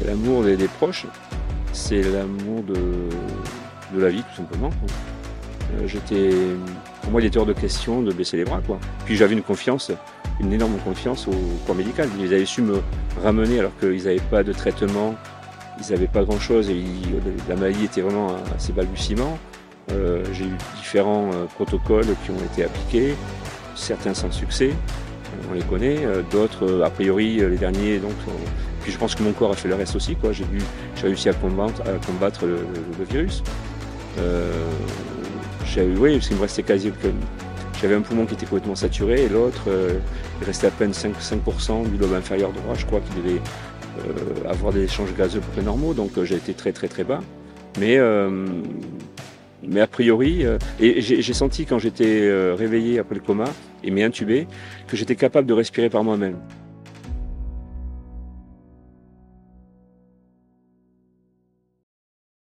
C'est l'amour des, proches, c'est l'amour de, la vie tout simplement. Euh, J'étais, pour moi, il était hors de question de baisser les bras. Quoi. Puis j'avais une confiance, une énorme confiance au corps médical. Ils avaient su me ramener alors qu'ils n'avaient pas de traitement, ils n'avaient pas grand-chose et ils- la maladie était vraiment à ses balbutiements. Euh, J'ai eu différents euh, protocoles qui ont été appliqués, certains sans succès, euh, on les connaît, euh, d'autres euh, a priori euh, les derniers. Donc, euh, puis je pense que mon corps a fait le reste aussi. J'ai réussi à combattre, le, virus. Euh, j'avais- oui, me restait j'avais un poumon qui était complètement saturé et l'autre, euh, il restait à peine 5%, 5% du lobe inférieur droit, je crois qu'il devait euh, avoir des échanges gazeux peu près normaux, donc j'ai été très très très bas. Mais, a priori, j'ai senti quand j'étais réveillé après le coma et m'ai intubé, que j'étais capable de respirer par moi-même.